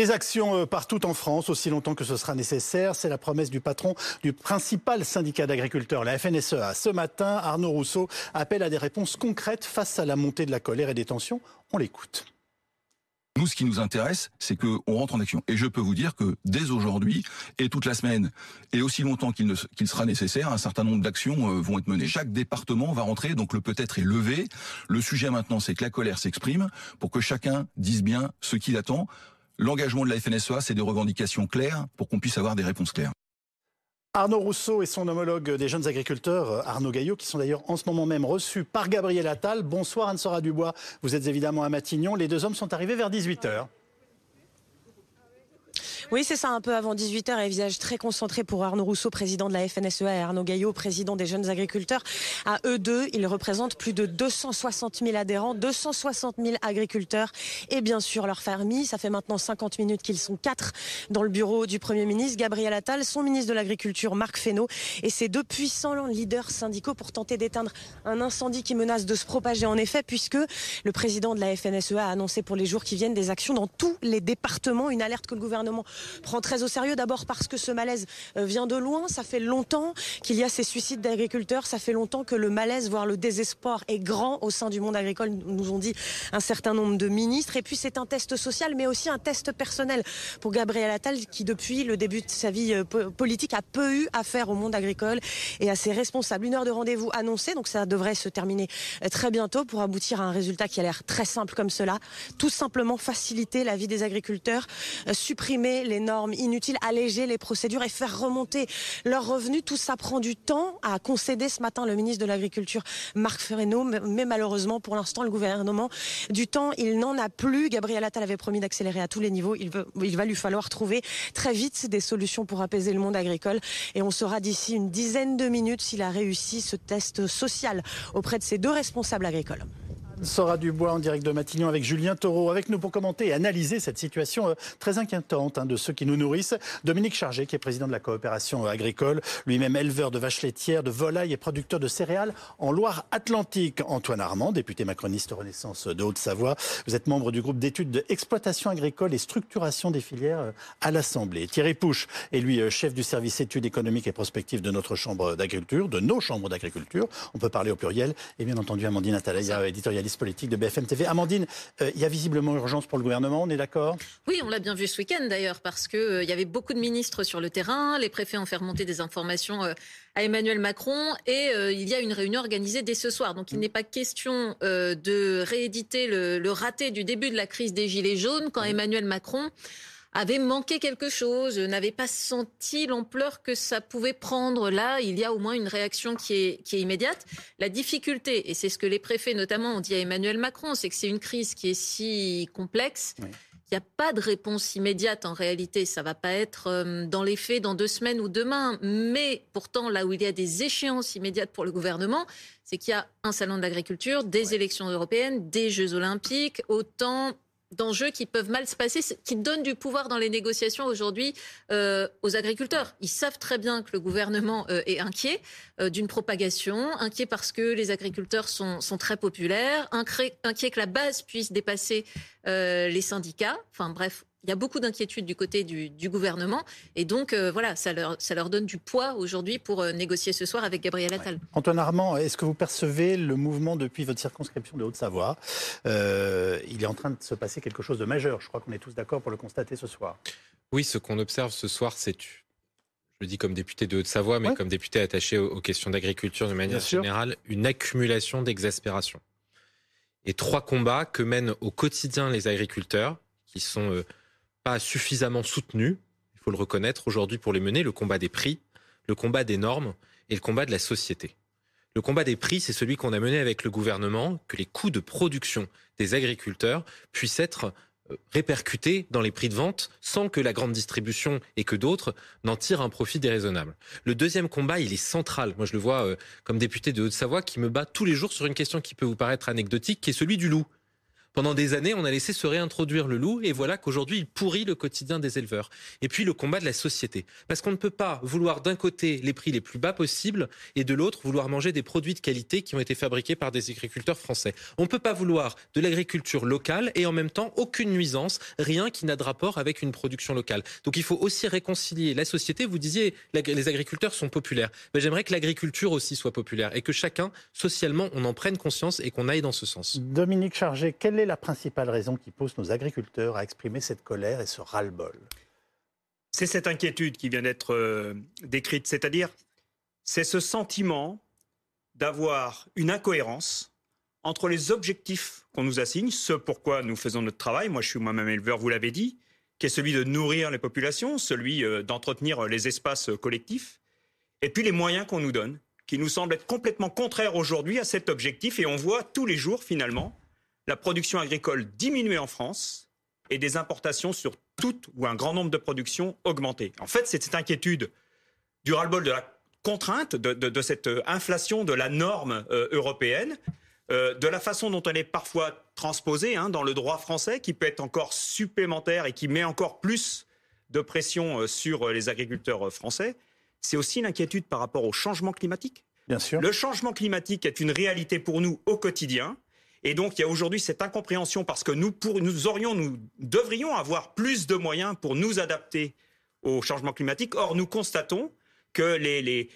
Des actions euh, partout en France, aussi longtemps que ce sera nécessaire. C'est la promesse du patron du principal syndicat d'agriculteurs, la FNSEA. Ce matin, Arnaud Rousseau appelle à des réponses concrètes face à la montée de la colère et des tensions. On l'écoute. Nous, ce qui nous intéresse, c'est qu'on rentre en action. Et je peux vous dire que dès aujourd'hui et toute la semaine, et aussi longtemps qu'il sera nécessaire, un certain nombre d'actions euh, vont être menées. Chaque département va rentrer, donc le peut-être est levé. Le sujet maintenant, c'est que la colère s'exprime pour que chacun dise bien ce qu'il attend. L'engagement de la FNSEA, c'est des revendications claires pour qu'on puisse avoir des réponses claires. Arnaud Rousseau et son homologue des jeunes agriculteurs, euh, Arnaud Gaillot, qui sont d'ailleurs en ce moment même reçus par Gabriel Attal. Bonsoir Anne-Sora Dubois, vous êtes évidemment à Matignon. Les deux hommes sont arrivés vers 18h. Oui, c'est ça, un peu avant 18h et visage très concentré pour Arnaud Rousseau, président de la FNSEA, et Arnaud Gaillot, président des jeunes agriculteurs. À eux deux, ils représentent plus de 260 000 adhérents, 260 000 agriculteurs et bien sûr leurs familles. Ça fait maintenant 50 minutes qu'ils sont quatre dans le bureau du Premier ministre, Gabriel Attal, son ministre de l'Agriculture, Marc Fesneau, et ces deux puissants leaders syndicaux pour tenter d'éteindre un incendie qui menace de se propager en effet, puisque le président de la FNSEA a annoncé pour les jours qui viennent des actions dans tous les départements, une alerte que le gouvernement prend très au sérieux. D'abord parce que ce malaise euh, vient de loin. Ça fait longtemps qu'il y a ces suicides d'agriculteurs. Ça fait longtemps que le malaise, voire le désespoir est grand au sein du monde agricole, nous ont dit un certain nombre de ministres. Et puis c'est un test social, mais aussi un test personnel pour Gabriel Attal, qui depuis le début de sa vie euh, politique a peu eu affaire au monde agricole et à ses responsables. Une heure de rendez-vous annoncée, donc ça devrait se terminer euh, très bientôt pour aboutir à un résultat qui a l'air très simple comme cela. Tout simplement faciliter la vie des agriculteurs, supprimer les normes inutiles, alléger les procédures et faire remonter leurs revenus. Tout ça prend du temps à concéder ce matin le ministre de l'Agriculture, Marc Ferreno. Mais malheureusement, pour l'instant, le gouvernement, du temps, il n'en a plus. Gabriel Attal avait promis d'accélérer à tous les niveaux. Il, il va lui falloir trouver très vite des solutions pour apaiser le monde agricole. Et on saura d'ici une dizaine de minutes s'il a réussi ce test social auprès de ces deux responsables agricoles. Sora Dubois en direct de Matignon avec Julien Taureau avec nous pour commenter et analyser cette situation euh, très inquiétante hein, de ceux qui nous nourrissent. Dominique Chargé, qui est président de la coopération euh, agricole, lui-même éleveur de vaches laitières, de volailles et producteur de céréales en Loire-Atlantique. Antoine Armand, député macroniste Renaissance de Haute-Savoie. Vous êtes membre du groupe d'études d'exploitation agricole et structuration des filières euh, à l'Assemblée. Thierry Pouche est lui chef du service études économiques et prospectives de notre chambre d'agriculture, de nos chambres d'agriculture. On peut parler au pluriel. Et bien entendu, Amandine Atalaya, éditorialiste politique de BFM TV. Amandine, euh, il y a visiblement urgence pour le gouvernement, on est d'accord? Oui, on l'a bien vu ce week-end d'ailleurs, parce qu'il euh, il y avait beaucoup de ministres sur le terrain, les préfets ont fait remonter des informations euh, à Emmanuel Macron, et il y a une réunion organisée dès ce soir. Donc il mm. n'est pas question de rééditer le, le raté du début de la crise des Gilets jaunes quand mm. Emmanuel Macron avait manqué quelque chose, n'avait pas senti l'ampleur que ça pouvait prendre. Là, il y a au moins une réaction qui est, qui est immédiate. La difficulté, et c'est ce que les préfets notamment ont dit à Emmanuel Macron, c'est que c'est une crise qui est si complexe. Il n'y a pas de réponse immédiate en réalité. Ça va pas être euh, dans les faits dans deux semaines ou demain. Mais pourtant, là où il y a des échéances immédiates pour le gouvernement, c'est qu'il y a un salon de l'agriculture, des élections européennes, des Jeux olympiques, autant d'enjeux qui peuvent mal se passer, qui donnent du pouvoir dans les négociations aujourd'hui euh, aux agriculteurs. Ils savent très bien que le gouvernement euh, est inquiet euh, d'une propagation, inquiet parce que les agriculteurs sont, sont très populaires, inquiet, inquiet que la base puisse dépasser les syndicats. Enfin bref, il y a beaucoup d'inquiétudes du côté du, gouvernement. Et donc, euh, voilà, ça leur, ça leur donne du poids aujourd'hui pour euh, négocier ce soir avec Gabriel Attal. Antoine Armand, est-ce que vous percevez le mouvement depuis votre circonscription de Haute-Savoie? Euh, Il est en train de se passer quelque chose de majeur. Je crois qu'on est tous d'accord pour le constater ce soir. Oui, ce qu'on observe ce soir, c'est je le dis comme député de Haute-Savoie, mais comme député attaché aux, questions d'agriculture de manière générale, une accumulation d'exaspération. Et trois combats que mènent au quotidien les agriculteurs, qui sont pas suffisamment soutenus, il faut le reconnaître aujourd'hui pour les mener, le combat des prix, le combat des normes et le combat de la société. Le combat des prix, c'est celui qu'on a mené avec le gouvernement, que les coûts de production des agriculteurs puissent être euh, répercutés dans les prix de vente sans que la grande distribution et que d'autres n'en tirent un profit déraisonnable. Le deuxième combat, il est central. Moi, je le vois euh, comme député de Haute-Savoie qui me bat tous les jours sur une question qui peut vous paraître anecdotique, qui est celui du loup. Pendant des années, on a laissé se réintroduire le loup et voilà qu'aujourd'hui, il pourrit le quotidien des éleveurs. Et puis le combat de la société. Parce qu'on ne peut pas vouloir d'un côté les prix les plus bas possibles et de l'autre vouloir manger des produits de qualité qui ont été fabriqués par des agriculteurs français. On ne peut pas vouloir de l'agriculture locale et en même temps aucune nuisance, rien qui n'a de rapport avec une production locale. Donc il faut aussi réconcilier la société. Vous disiez les agriculteurs sont populaires. Mais j'aimerais que l'agriculture aussi soit populaire et que chacun, socialement, on en prenne conscience et qu'on aille dans ce sens. Dominique Chargé, quelle est la principale raison qui pousse nos agriculteurs à exprimer cette colère et ce ras-le-bol? C'est cette inquiétude qui vient d'être euh, décrite, c'est-à-dire c'est ce sentiment d'avoir une incohérence entre les objectifs qu'on nous assigne, ce pourquoi nous faisons notre travail, moi je suis moi-même éleveur, vous l'avez dit, qui est celui de nourrir les populations, celui euh, d'entretenir les espaces collectifs, et puis les moyens qu'on nous donne, qui nous semblent être complètement contraires aujourd'hui à cet objectif, et on voit tous les jours finalement la production agricole diminuer en France et des importations sur toutes ou un grand nombre de productions augmenter. En fait, c'est cette inquiétude du ras-le-bol de la contrainte, de, cette inflation de la norme euh, européenne, euh, de la façon dont elle est parfois transposée hein, dans le droit français, qui peut être encore supplémentaire et qui met encore plus de pression euh, sur les agriculteurs français. C'est aussi l'inquiétude par rapport au changement climatique. Bien sûr. Le changement climatique est une réalité pour nous au quotidien. Et donc, il y a aujourd'hui cette incompréhension parce que nous, nous aurions, nous devrions avoir plus de moyens pour nous adapter au changement climatique. Or, nous constatons que les,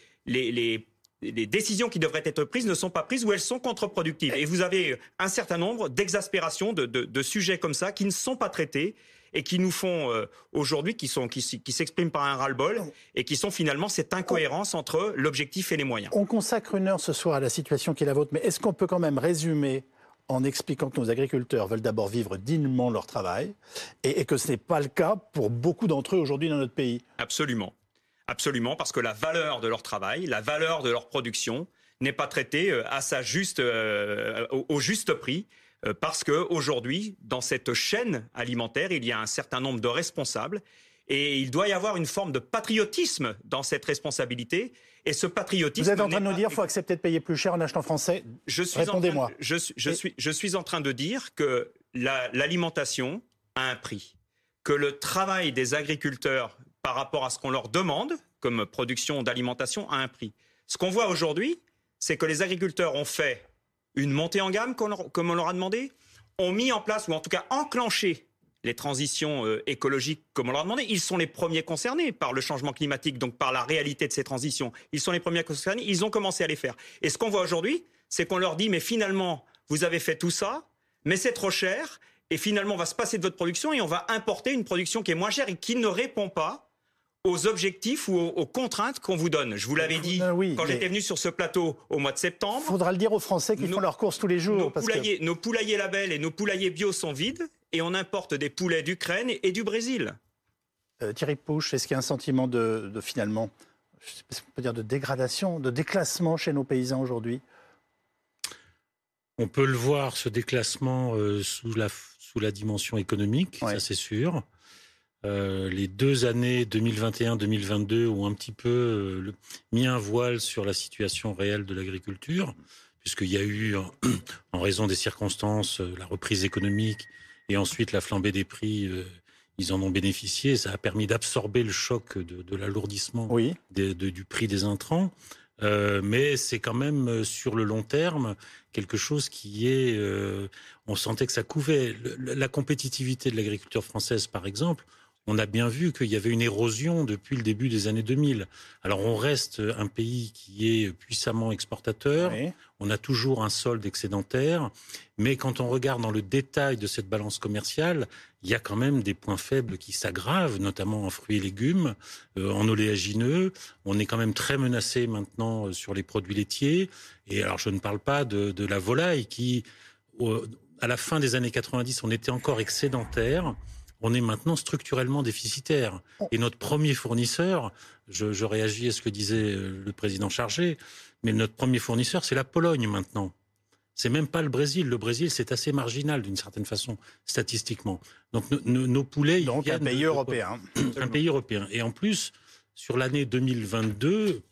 décisions qui devraient être prises ne sont pas prises ou elles sont contre-productives. Et vous avez un certain nombre d'exaspérations de, sujets comme ça qui ne sont pas traités et qui nous font euh, aujourd'hui, qui qui, qui s'expriment par un ras-le-bol et qui sont finalement cette incohérence entre l'objectif et les moyens. On consacre une heure ce soir à la situation qui est la vôtre, mais est-ce qu'on peut quand même résumer en expliquant que nos agriculteurs veulent d'abord vivre dignement leur travail et, que ce n'est pas le cas pour beaucoup d'entre eux aujourd'hui dans notre pays. Absolument. Absolument, parce que la valeur de leur travail, la valeur de leur production n'est pas traitée euh, à sa juste, euh, au, juste prix, euh, parce qu'aujourd'hui, dans cette chaîne alimentaire, il y a un certain nombre de responsables et il doit y avoir une forme de patriotisme dans cette responsabilité. Et ce patriotisme. Vous êtes en train de nous dire qu'il faut accepter de payer plus cher en achetant français Répondez-moi. Je, je, suis, je suis en train de dire que l'alimentation a un prix. Que le travail des agriculteurs par rapport à ce qu'on leur demande comme production d'alimentation a un prix. Ce qu'on voit aujourd'hui, c'est que les agriculteurs ont fait une montée en gamme, comme on leur a demandé, ont mis en place, ou en tout cas enclenché les transitions euh, écologiques, comme on leur a demandé. Ils sont les premiers concernés par le changement climatique, donc par la réalité de ces transitions. Ils sont les premiers concernés, ils ont commencé à les faire. Et ce qu'on voit aujourd'hui, c'est qu'on leur dit, mais finalement, vous avez fait tout ça, mais c'est trop cher, et finalement, on va se passer de votre production et on va importer une production qui est moins chère et qui ne répond pas aux objectifs ou aux, contraintes qu'on vous donne. Je vous l'avais dit quand j'étais venu sur ce plateau au mois de septembre. Il faudra le dire aux Français qui font leurs courses tous les jours. Nos, poulaillers, nos poulaillers labels et nos poulaillers bio sont vides et on importe des poulets d'Ukraine et du Brésil. Euh, Thierry Pouche, est-ce qu'il y a un sentiment de, finalement, je peut dire de dégradation, de déclassement chez nos paysans aujourd'hui? On peut le voir, ce déclassement euh, sous, la, sous la dimension économique, ça c'est sûr. Euh, les deux années 2021-2022 ont un petit peu euh, mis un voile sur la situation réelle de l'agriculture, puisqu'il y a eu, en raison des circonstances, euh, la reprise économique et ensuite la flambée des prix. ils en ont bénéficié. Ça a permis d'absorber le choc de, l'alourdissement du prix des intrants. mais c'est quand même sur le long terme quelque chose qui est. on sentait que ça couvait la compétitivité de l'agriculture française, par exemple on a bien vu qu'il y avait une érosion depuis le début des années 2000. Alors on reste un pays qui est puissamment exportateur, on a toujours un solde excédentaire, mais quand on regarde dans le détail de cette balance commerciale, il y a quand même des points faibles qui s'aggravent, notamment en fruits et légumes, euh, en oléagineux. On est quand même très menacé maintenant euh, sur les produits laitiers. Et alors je ne parle pas de, la volaille qui, à la fin des années 90, on était encore excédentaire on est maintenant structurellement déficitaire. Oh. Et notre premier fournisseur, je, réagis à ce que disait euh, le président chargé, mais notre premier fournisseur, c'est la Pologne maintenant. C'est même pas le Brésil. Le Brésil, c'est assez marginal d'une certaine façon, statistiquement. Donc nos, poulets. Donc un pays européen. Un pays européen. Et en plus, sur l'année 2022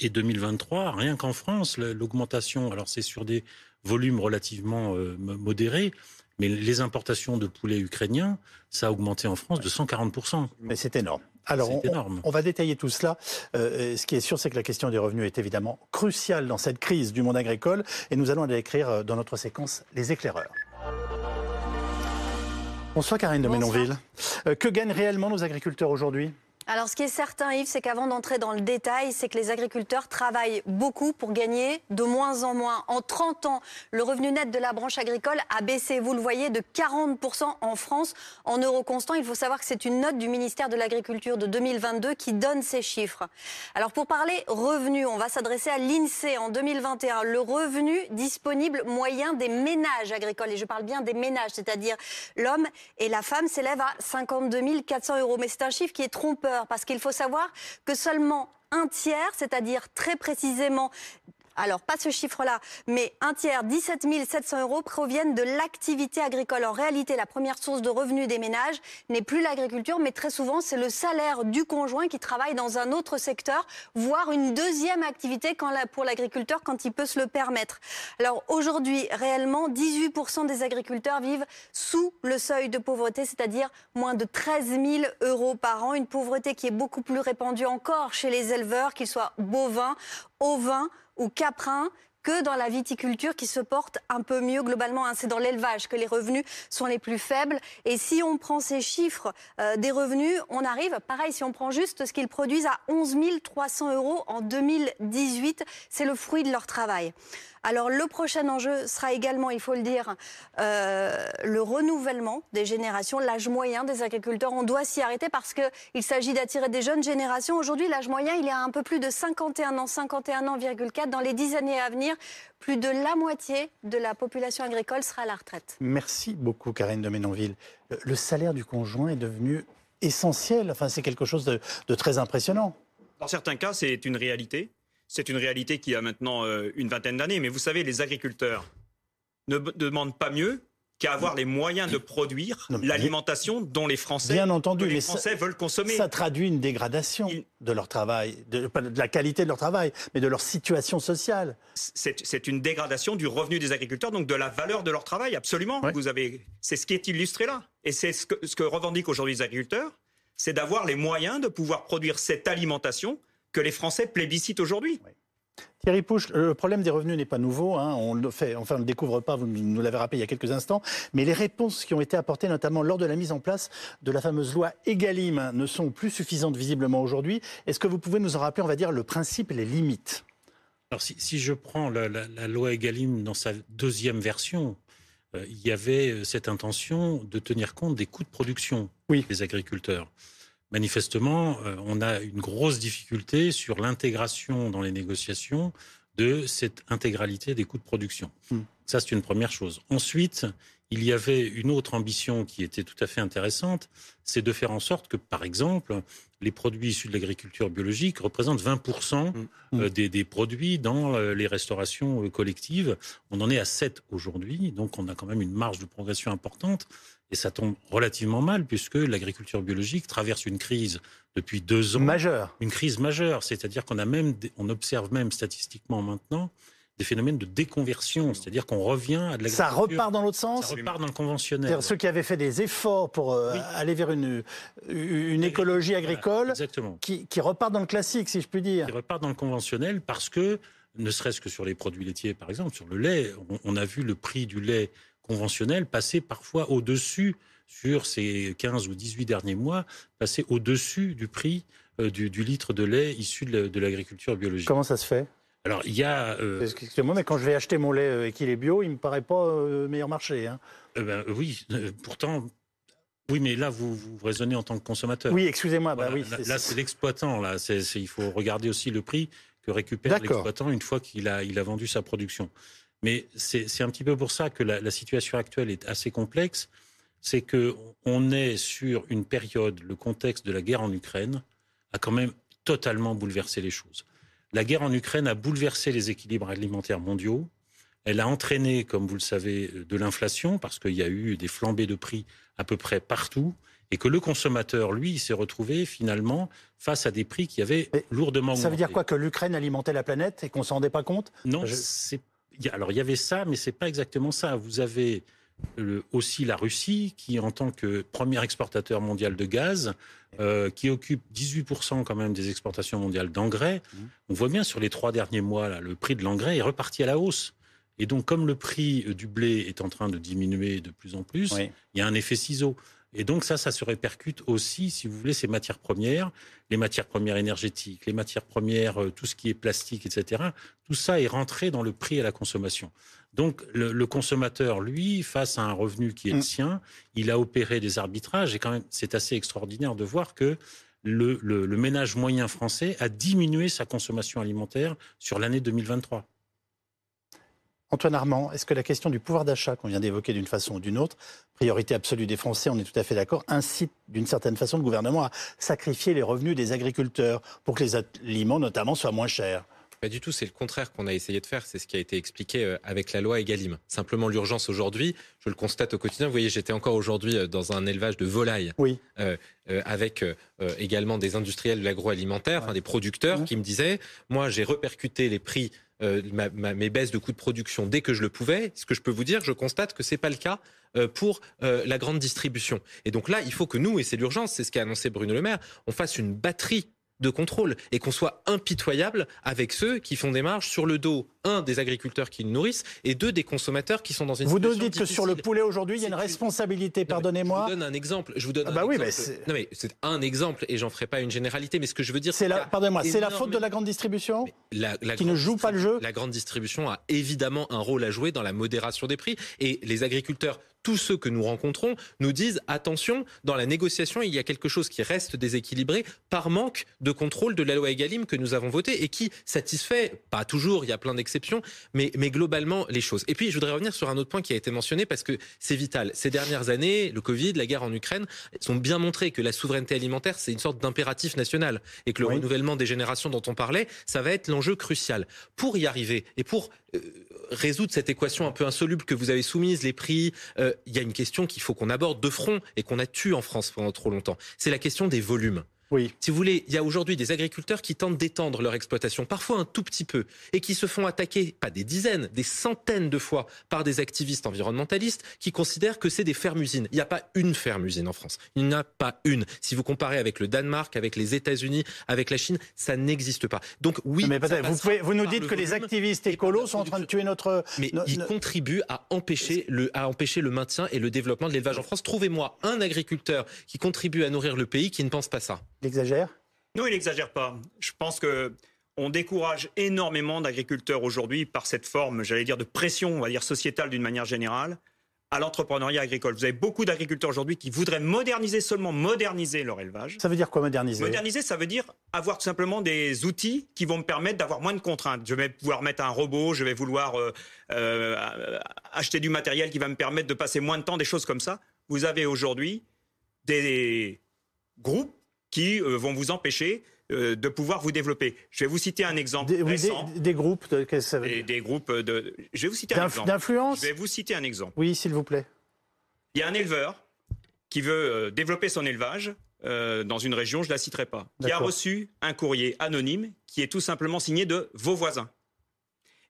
et 2023, rien qu'en France, l'augmentation, alors c'est sur des volumes relativement euh, modérés, Mais les importations de poulets ukrainiens, ça a augmenté en France de 140%. Mais c'est énorme. Alors, on, énorme. on, va détailler tout cela. Euh, ce qui est sûr, c'est que la question des revenus est évidemment cruciale dans cette crise du monde agricole. Et nous allons aller écrire euh, dans notre séquence les éclaireurs. Bonsoir Karine de Ménonville. Euh, que gagnent réellement nos agriculteurs aujourd'hui? Alors, ce qui est certain, Yves, c'est qu'avant d'entrer dans le détail, c'est que les agriculteurs travaillent beaucoup pour gagner de moins en moins. En 30 ans, le revenu net de la branche agricole a baissé, vous le voyez, de 40% en France en euros constants. Il faut savoir que c'est une note du ministère de l'Agriculture de 2022 qui donne ces chiffres. Alors, pour parler revenus, on va s'adresser à l'INSEE en 2021. Le revenu disponible moyen des ménages agricoles, et je parle bien des ménages, c'est-à-dire l'homme et la femme, s'élève à 52 400 euros. Mais c'est un chiffre qui est trompeur parce qu'il faut savoir que seulement un tiers, c'est-à-dire très précisément alors pas ce chiffre-là, mais un tiers, 17 700 euros, proviennent de l'activité agricole. En réalité, la première source de revenus des ménages n'est plus l'agriculture, mais très souvent, c'est le salaire du conjoint qui travaille dans un autre secteur, voire une deuxième activité pour l'agriculteur quand il peut se le permettre. Alors aujourd'hui, réellement, 18% des agriculteurs vivent sous le seuil de pauvreté, c'est-à-dire moins de 13 000 euros par an. Une pauvreté qui est beaucoup plus répandue encore chez les éleveurs, qu'ils soient bovins, ovins, ou caprin que dans la viticulture qui se porte un peu mieux globalement. Hein. C'est dans l'élevage que les revenus sont les plus faibles. Et si on prend ces chiffres euh, des revenus, on arrive, pareil, si on prend juste ce qu'ils produisent à 11 300 euros en 2018, c'est le fruit de leur travail. Alors le prochain enjeu sera également, il faut le dire, euh, le renouvellement des générations, l'âge moyen des agriculteurs. On doit s'y arrêter parce qu'il s'agit d'attirer des jeunes générations. Aujourd'hui, l'âge moyen, il est à un peu plus de 51 ans, 51 ans,4. Dans les dix années à venir, plus de la moitié de la population agricole sera à la retraite. Merci beaucoup, Karine de Ménonville. Le salaire du conjoint est devenu essentiel. Enfin, c'est quelque chose de très impressionnant. Dans certains cas, c'est une réalité. C'est une réalité qui a maintenant euh, une vingtaine d'années. Mais vous savez, les agriculteurs ne demandent pas mieux qu'à avoir les moyens de produire l'alimentation dont les Français, Bien entendu, les Français veulent consommer. Ça traduit une dégradation de leur travail, de, pas de la qualité de leur travail, mais de leur situation sociale. C'est une dégradation du revenu des agriculteurs, donc de la valeur de leur travail, absolument. Vous avez, c'est ce qui est illustré là, et c'est ce que, ce que revendiquent aujourd'hui les agriculteurs, c'est d'avoir les moyens de pouvoir produire cette alimentation que les Français plébiscitent aujourd'hui. Thierry Pouche, le problème des revenus n'est pas nouveau. Hein. On le fait, enfin, on ne le découvre pas. Vous nous l'avez rappelé il y a quelques instants. Mais les réponses qui ont été apportées, notamment lors de la mise en place de la fameuse loi Egalim, ne sont plus suffisantes visiblement aujourd'hui. Est-ce que vous pouvez nous en rappeler, on va dire, le principe et les limites? Alors, si, je prends la, loi Egalim dans sa deuxième version, euh, il y avait euh, cette intention de tenir compte des coûts de production des agriculteurs manifestement, euh, on a une grosse difficulté sur l'intégration dans les négociations de cette intégralité des coûts de production. Hmm. Ça, c'est une première chose. Ensuite, il y avait une autre ambition qui était tout à fait intéressante, c'est de faire en sorte que, par exemple, les produits issus de l'agriculture biologique représentent 20% hmm. euh, des, des, produits dans euh, les restaurations collectives. On en est à 7 aujourd'hui, donc on a quand même une marge de progression importante. Et ça tombe relativement mal puisque l'agriculture biologique traverse une crise depuis deux ans. Majeure. Une crise majeure. C'est-à-dire qu'on a même, on observe même statistiquement maintenant des phénomènes de déconversion, c'est-à-dire qu'on revient à de l'agriculture. Ça repart dans l'autre sens Ça repart dans le conventionnel. Ceux qui avaient fait des efforts pour euh, aller vers une, une écologie agricole, Qui, qui repartent dans le classique, si je puis dire. Qui repartent dans le conventionnel parce que, ne serait-ce que sur les produits laitiers, par exemple, sur le lait, on a vu le prix du lait conventionnel passer parfois au-dessus, sur ces 15 ou 18 derniers mois, passer au-dessus du prix euh, du, litre de lait issu de l'agriculture biologique. Comment ça se fait? Alors, il y a. Euh, Excusez-moi, mais quand je vais acheter mon lait euh, et qu'il est bio, il ne me paraît pas meilleur marché. Hein. Ben, oui, pourtant. Oui, mais là, vous, vous raisonnez en tant que consommateur. Oui, excusez-moi. bah oui, là, c'est l'exploitant. Là, il faut regarder aussi le prix que récupère l'exploitant une fois qu'il a, il a vendu sa production. Mais c'est un petit peu pour ça que la, situation actuelle est assez complexe. C'est qu'on est sur une période, le contexte de la guerre en Ukraine a quand même totalement bouleversé les choses. La guerre en Ukraine a bouleversé les équilibres alimentaires mondiaux. Elle a entraîné, comme vous le savez, de l'inflation parce qu'il y a eu des flambées de prix à peu près partout et que le consommateur, lui, s'est retrouvé finalement face à des prix qui avaient lourdement augmenté. Ça veut dire quoi Que l'Ukraine alimentait la planète et qu'on s'en rendait pas compte? Non, c'est alors il y avait ça, mais c'est pas exactement ça. Vous avez aussi la Russie, qui en tant que premier exportateur mondial de gaz, euh, qui occupe 18% quand même des exportations mondiales d'engrais, mmh. on voit bien sur les trois derniers mois, là, le prix de l'engrais est reparti à la hausse. Et donc, comme le prix du blé est en train de diminuer de plus en plus, il y a un effet ciseau. Et donc ça, ça se répercute aussi, si vous voulez, ces matières premières, les matières premières énergétiques, les matières premières, euh, tout ce qui est plastique, etc. Tout ça est rentré dans le prix à la consommation. Donc le, consommateur, lui, face à un revenu qui est le mm. sien, il a opéré des arbitrages et quand même, c'est assez extraordinaire de voir que le, le ménage moyen français a diminué sa consommation alimentaire sur l'année 2023. Antoine Armand, est-ce que la question du pouvoir d'achat qu'on vient d'évoquer d'une façon ou d'une autre, priorité absolue des Français, on est tout à fait d'accord, incite d'une certaine façon le gouvernement à sacrifier les revenus des agriculteurs pour que les aliments notamment soient moins chers? Pas du tout, c'est le contraire qu'on a essayé de faire, c'est ce qui a été expliqué euh, avec la loi Egalim. Simplement l'urgence aujourd'hui, je le constate au quotidien, vous voyez, j'étais encore aujourd'hui euh, dans un élevage de volailles, oui. Euh, avec également des industriels de l'agroalimentaire, des producteurs qui me disaient, moi j'ai répercuté les prix mes baisses de coûts de production dès que je le pouvais. Ce que je peux vous dire, je constate que c'est pas le cas pour la grande distribution. Et donc là, il faut que nous, et c'est l'urgence, c'est ce qu'a annoncé Bruno Le Maire, on fasse une batterie de contrôle et qu'on soit impitoyable avec ceux qui font des marges sur le dos, un, des agriculteurs qui le nourrissent et deux, des consommateurs qui sont dans une vous situation Vous nous dites que sur le poulet aujourd'hui, il y a une responsabilité, pardonnez-moi. Je vous donne un exemple. Je vous donne ah bah un oui, exemple. non mais c'est un exemple et j'en ferai pas une généralité, mais ce que je veux dire, c'est la, pardonnez-moi, c'est la faute de la grande distribution la, qui ne joue pas le jeu. La grande distribution a évidemment un rôle à jouer dans la modération des prix et les agriculteurs tous ceux que nous rencontrons nous disent attention, dans la négociation, il y a quelque chose qui reste déséquilibré par manque de contrôle de la loi Egalim que nous avons votée et qui satisfait, pas toujours, il y a plein d'exceptions, mais, mais globalement les choses. Et puis, je voudrais revenir sur un autre point qui a été mentionné parce que c'est vital. Ces dernières années, le Covid, la guerre en Ukraine, sont bien montré que la souveraineté alimentaire, c'est une sorte d'impératif national et que le renouvellement des générations dont on parlait, ça va être l'enjeu crucial. Pour y arriver et pour euh, résoudre cette équation un peu insoluble que vous avez soumise, les prix, euh, il y a une question qu'il faut qu'on aborde de front et qu'on a tué en France pendant trop longtemps. C'est la question des volumes. Oui. Si vous voulez, il y a aujourd'hui des agriculteurs qui tentent d'étendre leur exploitation, parfois un tout petit peu, et qui se font attaquer, pas des dizaines, des centaines de fois par des activistes environnementalistes qui considèrent que c'est des fermes-usines. Il n'y a pas une ferme-usine en France. Il n'y en a pas une. Si vous comparez avec le Danemark, avec les États-Unis, avec la Chine, ça n'existe pas. Donc oui. Mais vous, pouvez, vous nous dites que les activistes écolos sont en train de tuer notre. Mais ils contribuent à empêcher, le, à empêcher le maintien et le développement de l'élevage en France. Trouvez-moi un agriculteur qui contribue à nourrir le pays qui ne pense pas ça. Il exagère Non, il n'exagère pas. Je pense que on décourage énormément d'agriculteurs aujourd'hui par cette forme, j'allais dire, de pression, on va dire, sociétale d'une manière générale, à l'entrepreneuriat agricole. Vous avez beaucoup d'agriculteurs aujourd'hui qui voudraient moderniser, seulement moderniser leur élevage. Ça veut dire quoi moderniser? Moderniser, ça veut dire avoir tout simplement des outils qui vont me permettre d'avoir moins de contraintes. Je vais pouvoir mettre un robot, je vais vouloir euh, euh, acheter du matériel qui va me permettre de passer moins de temps, des choses comme ça. Vous avez aujourd'hui des groupes qui euh, vont vous empêcher euh, de pouvoir vous développer. Je vais vous citer un exemple des, Des, groupes de, ça veut dire des, groupes de. Je vais vous citer un exemple. D'influence. Je vais vous citer un exemple. Oui, s'il vous plaît. Il y a un éleveur qui veut euh, développer son élevage dans une région, je la citerai pas, qui a reçu un courrier anonyme qui est tout simplement signé de vos voisins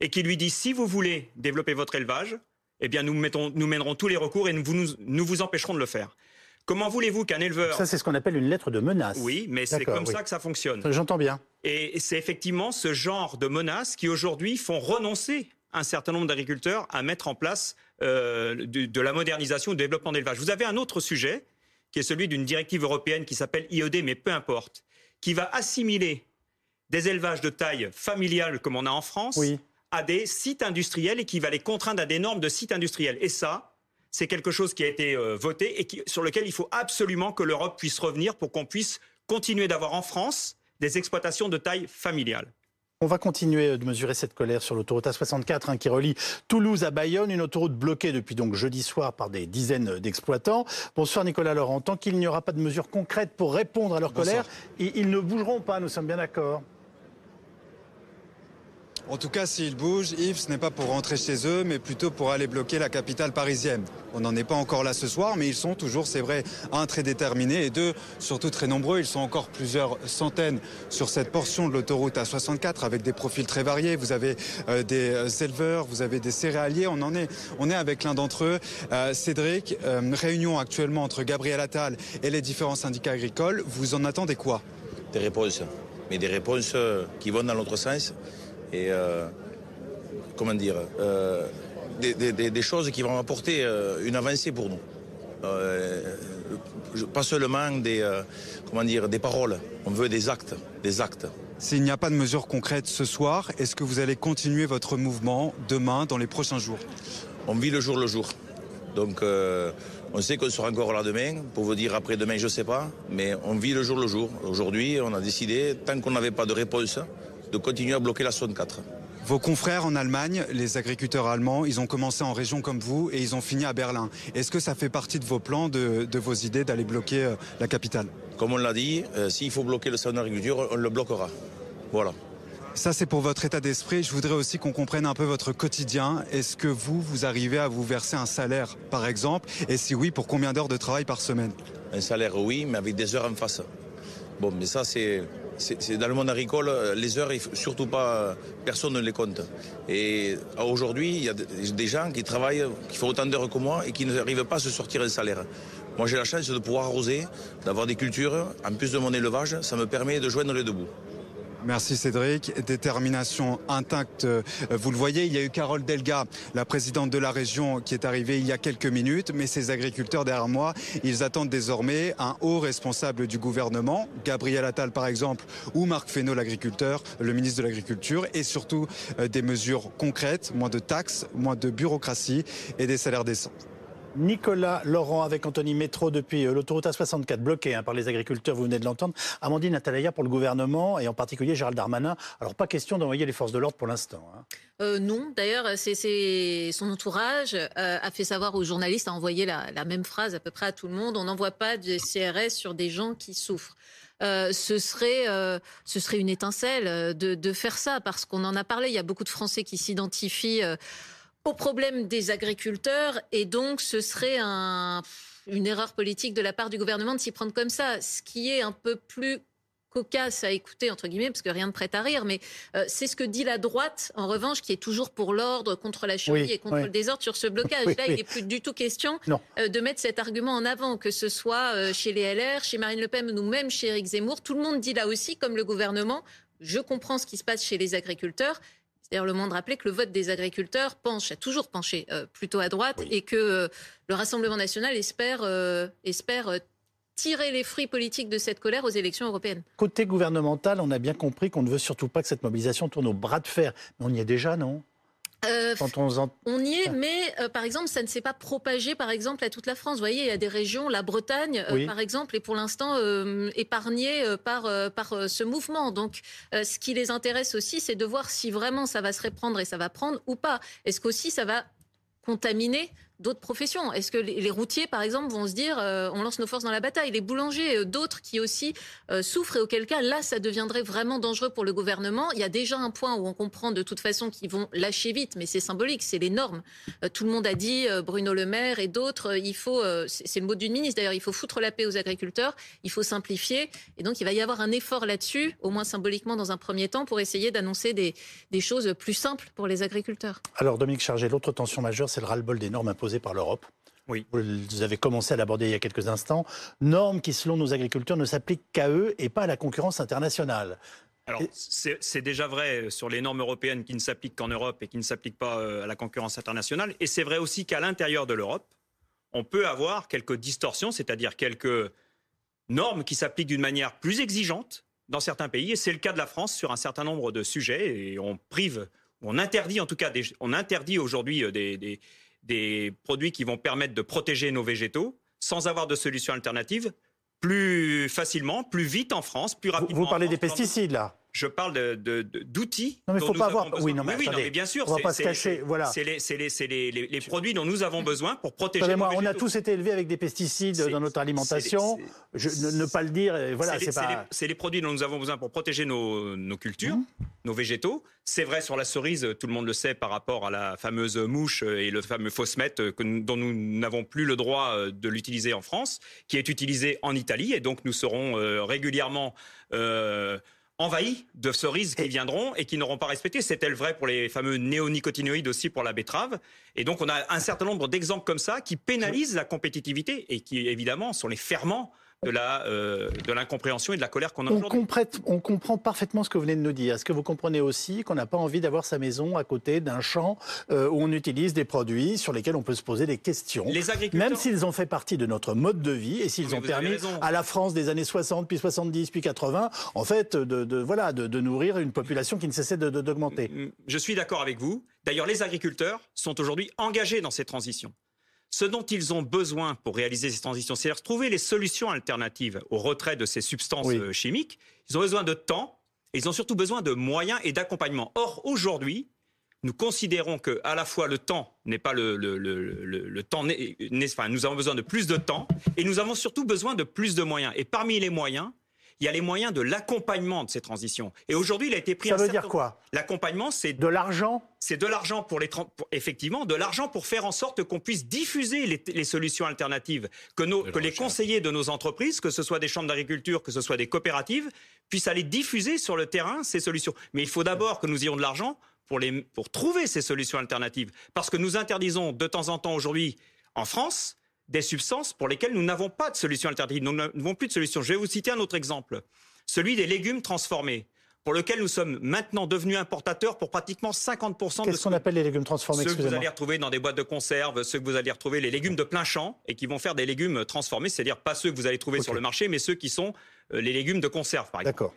et qui lui dit si vous voulez développer votre élevage, eh bien nous, mettons, nous mènerons tous les recours et nous, nous, nous vous empêcherons de le faire. Comment voulez-vous qu'un éleveur... Ça, c'est ce qu'on appelle une lettre de menace. Oui, mais c'est comme ça que ça fonctionne. J'entends bien. Et c'est effectivement ce genre de menaces qui aujourd'hui font renoncer un certain nombre d'agriculteurs à mettre en place euh, de, la modernisation, du développement d'élevage. Vous avez un autre sujet, qui est celui d'une directive européenne qui s'appelle IOD, mais peu importe, qui va assimiler des élevages de taille familiale, comme on a en France, à des sites industriels et qui va les contraindre à des normes de sites industriels. Et ça, c'est quelque chose qui a été euh, voté et sur lequel il faut absolument que l'Europe puisse revenir pour qu'on puisse continuer d'avoir en France des exploitations de taille familiale. On va continuer de mesurer cette colère sur l'autoroute A64 hein, qui relie Toulouse à Bayonne, une autoroute bloquée depuis donc jeudi soir par des dizaines d'exploitants. Bonsoir Nicolas Laurent. Tant qu'il n'y aura pas de mesures concrètes pour répondre à leur colère, ils ne bougeront pas, nous sommes bien d'accord. En tout cas, s'ils bougent, Yves, ce n'est pas pour rentrer chez eux, mais plutôt pour aller bloquer la capitale parisienne. On n'en est pas encore là ce soir, mais ils sont toujours, c'est vrai, un, très déterminés, et deux, surtout très nombreux. Ils sont encore plusieurs centaines sur cette portion de l'autoroute A64, avec des profils très variés. Vous avez euh, des euh, éleveurs, vous avez des céréaliers. On en est, on est avec l'un d'entre eux. Euh, Cédric, réunion actuellement entre Gabriel Attal et les différents syndicats agricoles. Vous en attendez quoi? Des réponses, mais des réponses qui vont dans l'autre sens et euh, comment dire, euh, des, choses qui vont apporter euh, une avancée pour nous. pas seulement des, comment dire, des paroles, on veut des actes, des actes. S'il n'y a pas de mesures concrètes ce soir, est-ce que vous allez continuer votre mouvement demain, dans les prochains jours? On vit le jour le jour. Donc on sait qu'on sera encore là demain. Pour vous dire après demain, je ne sais pas. Mais on vit le jour le jour. Aujourd'hui, on a décidé, tant qu'on n'avait pas de réponse, de continuer à bloquer la zone 4. Vos confrères en Allemagne, les agriculteurs allemands, ils ont commencé en région comme vous et ils ont fini à Berlin. Est-ce que ça fait partie de vos plans, de, vos idées d'aller bloquer euh, la capitale? Comme on l'a dit, euh, s'il faut bloquer le salon d'agriculture, on le bloquera. Voilà. Ça, c'est pour votre état d'esprit. Je voudrais aussi qu'on comprenne un peu votre quotidien. Est-ce que vous, vous arrivez à vous verser un salaire, par exemple? Et si oui, pour combien d'heures de travail par semaine? Un salaire, oui, mais avec des heures en face. Bon, mais ça, c'est c'est dans le monde agricole, les heures, surtout pas, personne ne les compte. Et aujourd'hui, il y a des gens qui travaillent, qui font autant d'heures que moi et qui n'arrivent pas à se sortir un salaire. Moi, j'ai la chance de pouvoir arroser, d'avoir des cultures. En plus de mon élevage, ça me permet de joindre les deux bouts. Merci Cédric. Détermination intacte. Euh, vous le voyez, il y a eu Carole Delga, la présidente de la région, qui est arrivée il y a quelques minutes. Mais ces agriculteurs derrière moi, ils attendent désormais un haut responsable du gouvernement, Gabriel Attal par exemple, ou Marc Fesneau, l'agriculteur, le ministre de l'Agriculture, et surtout euh, des mesures concrètes, moins de taxes, moins de bureaucratie et des salaires décents. Nicolas Laurent avec Anthony Métro depuis euh, l'autoroute A64 bloquée hein, par les agriculteurs, vous venez de l'entendre. Amandine Atalaya pour le gouvernement et en particulier Gérald Darmanin. Alors pas question d'envoyer les forces de l'ordre pour l'instant. Hein. Euh, non, d'ailleurs, son entourage euh, a fait savoir aux journalistes, a envoyé la, même phrase à peu près à tout le monde. On n'envoie pas de CRS sur des gens qui souffrent. ce serait ce serait une étincelle de faire ça parce qu'on en a parlé. Il y a beaucoup de Français qui s'identifient au problème des agriculteurs et donc ce serait une erreur politique de la part du gouvernement de s'y prendre comme ça. Ce qui est un peu plus cocasse à écouter, entre guillemets, parce que rien de prêt à rire, mais euh, c'est ce que dit la droite, en revanche, qui est toujours pour l'ordre, contre la cheville et contre le désordre sur ce blocage. Là, il n'est plus du tout question euh, de mettre cet argument en avant, que ce soit euh, chez les LR, chez Marine Le Pen ou même chez Éric Zemmour. Tout le monde dit là aussi, comme le gouvernement, je comprends ce qui se passe chez les agriculteurs, c'est-à-dire le monde rappelait que le vote des agriculteurs penche, a toujours penché euh, plutôt à droite et que euh, le Rassemblement national espère, euh, espère tirer les fruits politiques de cette colère aux élections européennes. Côté gouvernemental, on a bien compris qu'on ne veut surtout pas que cette mobilisation tourne au bras de fer. Mais on y est déjà, non? Euh, on, y est, mais euh, par exemple, ça ne s'est pas propagé, par exemple, à toute la France. Vous voyez, il y a des régions, la Bretagne, euh, par exemple, est pour l'instant épargnée par, par ce mouvement. Donc, ce qui les intéresse aussi, c'est de voir si vraiment ça va se répandre et ça va prendre ou pas. Est-ce qu'aussi ça va contaminer d'autres professions Est-ce que les routiers, par exemple, vont se dire euh, on lance nos forces dans la bataille? Les boulangers, euh, d'autres qui aussi euh, souffrent et auquel cas, là, ça deviendrait vraiment dangereux pour le gouvernement. Il y a déjà un point où on comprend de toute façon qu'ils vont lâcher vite, mais c'est symbolique, c'est les normes. tout le monde a dit, Bruno Le Maire et d'autres, il faut, c'est le mot d'une ministre d'ailleurs, il faut foutre la paix aux agriculteurs, il faut simplifier. Et donc, il va y avoir un effort là-dessus, au moins symboliquement dans un premier temps, pour essayer d'annoncer des, des choses plus simples pour les agriculteurs. Alors, Dominique Chargé, l'autre tension majeure, c'est le ras-le-bol des normes imposées par l'Europe. Oui. Vous avez commencé à l'aborder il y a quelques instants. Normes qui, selon nos agriculteurs, ne s'appliquent qu'à eux et pas à la concurrence internationale. Alors, c'est déjà vrai sur les normes européennes qui ne s'appliquent qu'en Europe et qui ne s'appliquent pas euh, à la concurrence internationale. Et c'est vrai aussi qu'à l'intérieur de l'Europe, on peut avoir quelques distorsions, c'est-à-dire quelques normes qui s'appliquent d'une manière plus exigeante dans certains pays. Et c'est le cas de la France sur un certain nombre de sujets. Et on prive, on interdit en tout cas, on interdit aujourd'hui euh, des des produits qui vont permettre de protéger nos végétaux sans avoir de solution alternative plus facilement, plus vite en France, plus rapidement. Vous, parlez des pesticides là je parle d'outils. De, non, mais il faut pas avoir. Oui, non, mais, oui, non, mais bien sûr. On va pas se cacher. Voilà. C'est les, les, les, les, produits dont nous avons besoin pour protéger. Moi, on a tous été élevés avec des pesticides dans notre alimentation. Je, ne, pas le dire. Voilà, c'est pas. C'est les, produits dont nous avons besoin pour protéger nos, nos cultures, mmh. nos végétaux. C'est vrai sur la cerise, tout le monde le sait par rapport à la fameuse mouche et le fameux fausse-mette dont nous n'avons plus le droit euh, de l'utiliser en France, qui est utilisé en Italie. Et donc nous serons euh, régulièrement euh, envahis de cerises qui viendront et qui n'auront pas respecté. C'était le vrai pour les fameux néonicotinoïdes aussi pour la betterave. Et donc on a un certain nombre d'exemples comme ça qui pénalisent la compétitivité et qui évidemment sont les ferments de la euh, de l'incompréhension et de la colère qu'on a aujourd'hui. On comprend parfaitement ce que vous venez de nous dire. Est-ce que vous comprenez aussi qu'on n'a pas envie d'avoir sa maison à côté d'un champ euh, où on utilise des produits sur lesquels on peut se poser des questions, Les agriculteurs... même s'ils ont fait partie de notre mode de vie et s'ils ont permis à la France des années 60, puis 70, puis 80, en fait, de, de voilà, de, de, nourrir une population qui ne cessait d'augmenter. Je suis d'accord avec vous. D'ailleurs, les agriculteurs sont aujourd'hui engagés dans ces transitions ce dont ils ont besoin pour réaliser ces transitions, c'est-à-dire trouver les solutions alternatives au retrait de ces substances euh, chimiques. Ils ont besoin de temps et ils ont surtout besoin de moyens et d'accompagnement. Or, aujourd'hui, nous considérons que à la fois le temps n'est pas le, le, le, le temps, enfin, nous avons besoin de plus de temps et nous avons surtout besoin de plus de moyens. Et parmi les moyens, il y a les moyens de l'accompagnement de ces transitions. Et aujourd'hui, il a été pris. Ça veut dire quoi? L'accompagnement, c'est de l'argent? C'est de l'argent pour les effectivement de l'argent pour faire en sorte qu'on puisse diffuser les, solutions alternatives, que, nos, que les conseillers de nos entreprises, que ce soit des chambres d'agriculture, que ce soit des coopératives, puissent aller diffuser sur le terrain ces solutions. Mais il faut d'abord que nous ayons de l'argent pour, les, pour trouver ces solutions alternatives, parce que nous interdisons de temps en temps aujourd'hui en France des substances pour lesquelles nous n'avons pas de solution alternative. Nous n'avons plus de solution. Je vais vous citer un autre exemple. Celui des légumes transformés pour lequel nous sommes maintenant devenus importateurs pour pratiquement 50% de ce qu'on appelle les légumes transformés Ceux que vous allez retrouver dans des boîtes de conserve, ceux que vous allez retrouver les légumes de plein champ et qui vont faire des légumes transformés, c'est-à-dire pas ceux que vous allez trouver sur le marché, mais ceux qui sont euh, les légumes de conserve, par exemple. D'accord.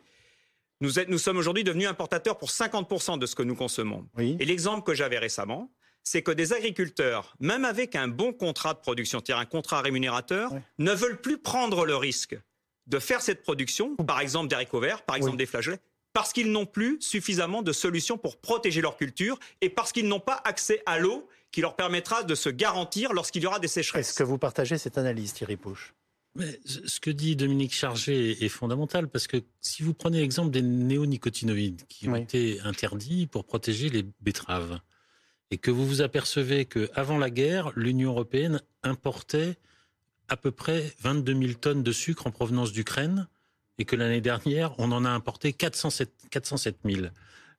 Nous, nous, sommes aujourd'hui devenus importateurs pour 50% de ce que nous consommons. Et l'exemple que j'avais récemment, c'est que des agriculteurs, même avec un bon contrat de production, c'est-à-dire un contrat rémunérateur, ne veulent plus prendre le risque de faire cette production, par exemple des haricots verts, par exemple des flageolets, parce qu'ils n'ont plus suffisamment de solutions pour protéger leur culture et parce qu'ils n'ont pas accès à l'eau qui leur permettra de se garantir lorsqu'il y aura des sécheresses. Est-ce que vous partagez cette analyse, Thierry Pouche? Mais ce que dit Dominique Chargé est fondamental parce que si vous prenez l'exemple des néonicotinoïdes qui ont été interdits pour protéger les betteraves, et que vous vous apercevez qu'avant la guerre, l'Union européenne importait à peu près 22 000 tonnes de sucre en provenance d'Ukraine et que l'année dernière, on en a importé 407, 407 000.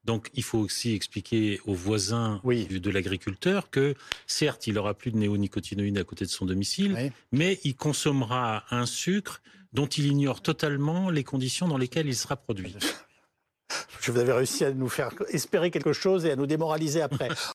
Donc il faut aussi expliquer aux voisins de l'agriculteur que certes, il aura plus de néonicotinoïdes à côté de son domicile, mais il consommera un sucre dont il ignore totalement les conditions dans lesquelles il sera produit. Je vous avais réussi à nous faire espérer quelque chose et à nous démoraliser après.